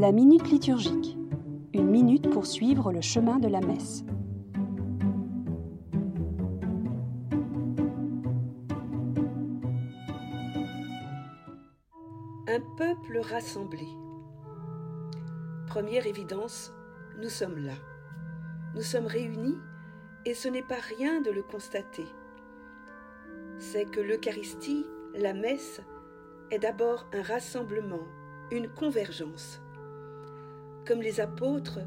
La minute liturgique. Une minute pour suivre le chemin de la messe. Un peuple rassemblé. Première évidence, nous sommes là. Nous sommes réunis et ce n'est pas rien de le constater. C'est que l'Eucharistie, la messe, est d'abord un rassemblement, une convergence. Comme les apôtres,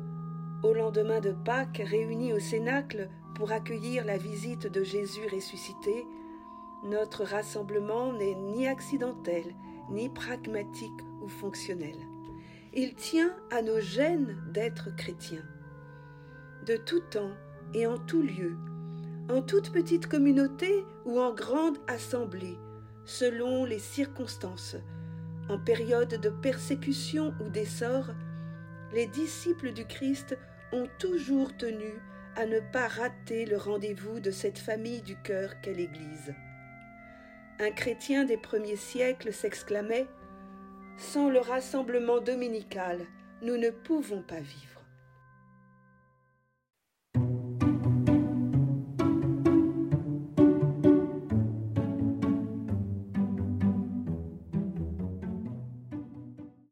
au lendemain de Pâques, réunis au Cénacle pour accueillir la visite de Jésus ressuscité, notre rassemblement n'est ni accidentel, ni pragmatique ou fonctionnel. Il tient à nos gènes d'être chrétiens. De tout temps et en tout lieu, en toute petite communauté ou en grande assemblée, selon les circonstances, en période de persécution ou d'essor, les disciples du Christ ont toujours tenu à ne pas rater le rendez-vous de cette famille du cœur qu'est l'Église. Un chrétien des premiers siècles s'exclamait Sans le rassemblement dominical, nous ne pouvons pas vivre.